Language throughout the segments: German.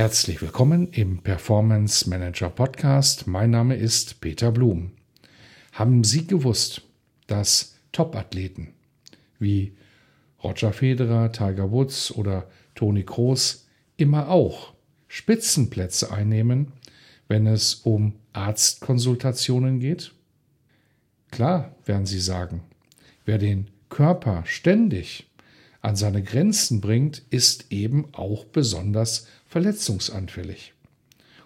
Herzlich willkommen im Performance Manager Podcast. Mein Name ist Peter Blum. Haben Sie gewusst, dass Topathleten wie Roger Federer, Tiger Woods oder Toni Kroos immer auch Spitzenplätze einnehmen, wenn es um Arztkonsultationen geht? Klar, werden Sie sagen, wer den Körper ständig an seine Grenzen bringt, ist eben auch besonders verletzungsanfällig.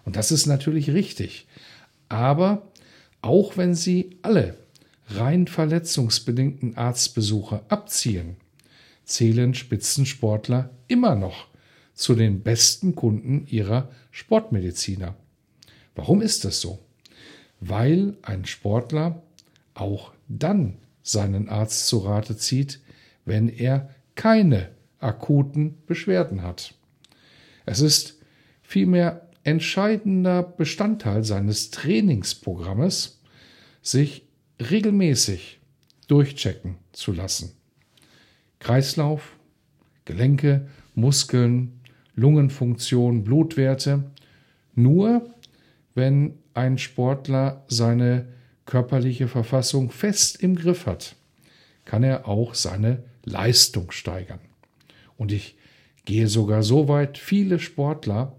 Und das ist natürlich richtig. Aber auch wenn Sie alle rein verletzungsbedingten Arztbesuche abziehen, zählen Spitzensportler immer noch zu den besten Kunden ihrer Sportmediziner. Warum ist das so? Weil ein Sportler auch dann seinen Arzt zu Rate zieht, wenn er keine akuten Beschwerden hat. Es ist vielmehr entscheidender Bestandteil seines Trainingsprogrammes, sich regelmäßig durchchecken zu lassen. Kreislauf, Gelenke, Muskeln, Lungenfunktion, Blutwerte. Nur wenn ein Sportler seine körperliche Verfassung fest im Griff hat, kann er auch seine Leistung steigern. Und ich gehe sogar so weit, viele Sportler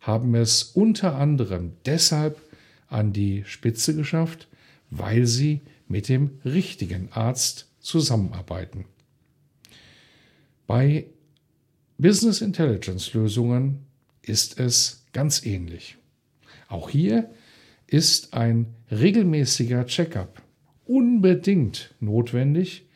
haben es unter anderem deshalb an die Spitze geschafft, weil sie mit dem richtigen Arzt zusammenarbeiten. Bei Business Intelligence Lösungen ist es ganz ähnlich. Auch hier ist ein regelmäßiger Checkup unbedingt notwendig,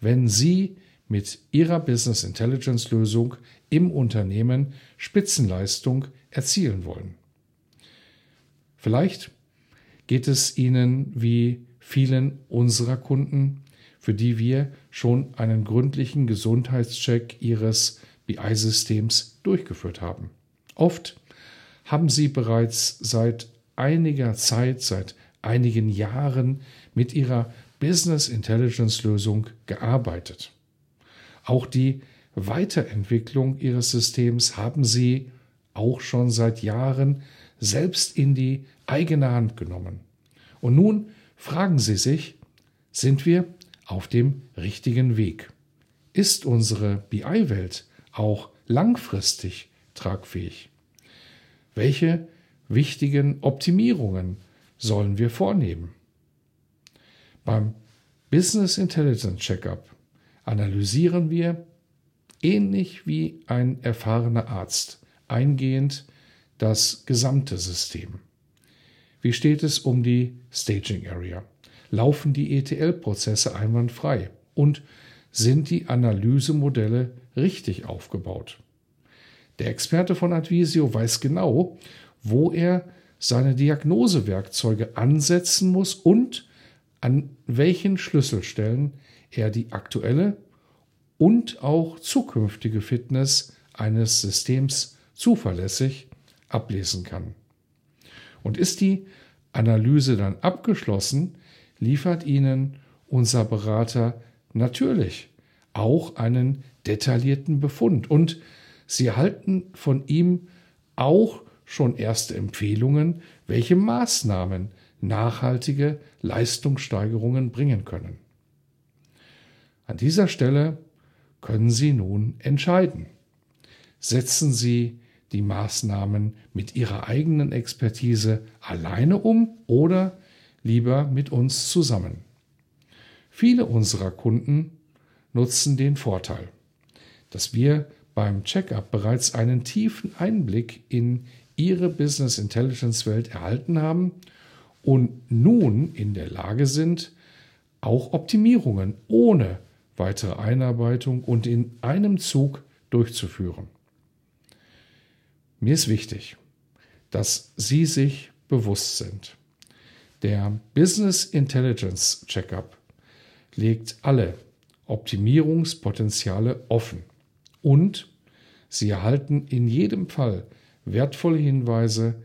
wenn Sie mit Ihrer Business Intelligence Lösung im Unternehmen Spitzenleistung erzielen wollen. Vielleicht geht es Ihnen wie vielen unserer Kunden, für die wir schon einen gründlichen Gesundheitscheck Ihres BI-Systems durchgeführt haben. Oft haben Sie bereits seit einiger Zeit, seit einigen Jahren mit Ihrer Business Intelligence Lösung gearbeitet. Auch die Weiterentwicklung ihres Systems haben sie auch schon seit Jahren selbst in die eigene Hand genommen. Und nun fragen sie sich, sind wir auf dem richtigen Weg? Ist unsere BI-Welt auch langfristig tragfähig? Welche wichtigen Optimierungen sollen wir vornehmen? Beim Business Intelligence Checkup analysieren wir, ähnlich wie ein erfahrener Arzt, eingehend das gesamte System. Wie steht es um die Staging Area? Laufen die ETL-Prozesse einwandfrei? Und sind die Analysemodelle richtig aufgebaut? Der Experte von Advisio weiß genau, wo er seine Diagnosewerkzeuge ansetzen muss und an welchen Schlüsselstellen er die aktuelle und auch zukünftige Fitness eines Systems zuverlässig ablesen kann. Und ist die Analyse dann abgeschlossen, liefert Ihnen unser Berater natürlich auch einen detaillierten Befund und Sie erhalten von ihm auch schon erste Empfehlungen, welche Maßnahmen nachhaltige Leistungssteigerungen bringen können. An dieser Stelle können Sie nun entscheiden. Setzen Sie die Maßnahmen mit Ihrer eigenen Expertise alleine um oder lieber mit uns zusammen. Viele unserer Kunden nutzen den Vorteil, dass wir beim Checkup bereits einen tiefen Einblick in ihre Business Intelligence Welt erhalten haben und nun in der Lage sind, auch Optimierungen ohne weitere Einarbeitung und in einem Zug durchzuführen. Mir ist wichtig, dass Sie sich bewusst sind. Der Business Intelligence Checkup legt alle Optimierungspotenziale offen und Sie erhalten in jedem Fall wertvolle Hinweise,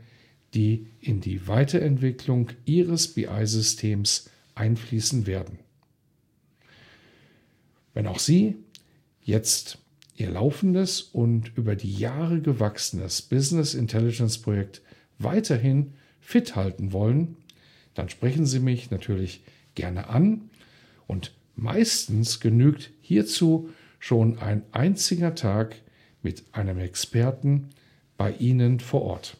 die in die Weiterentwicklung Ihres BI-Systems einfließen werden. Wenn auch Sie jetzt Ihr laufendes und über die Jahre gewachsenes Business Intelligence Projekt weiterhin fit halten wollen, dann sprechen Sie mich natürlich gerne an und meistens genügt hierzu schon ein einziger Tag mit einem Experten bei Ihnen vor Ort.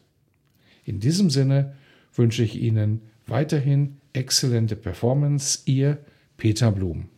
In diesem Sinne wünsche ich Ihnen weiterhin exzellente Performance. Ihr Peter Blum.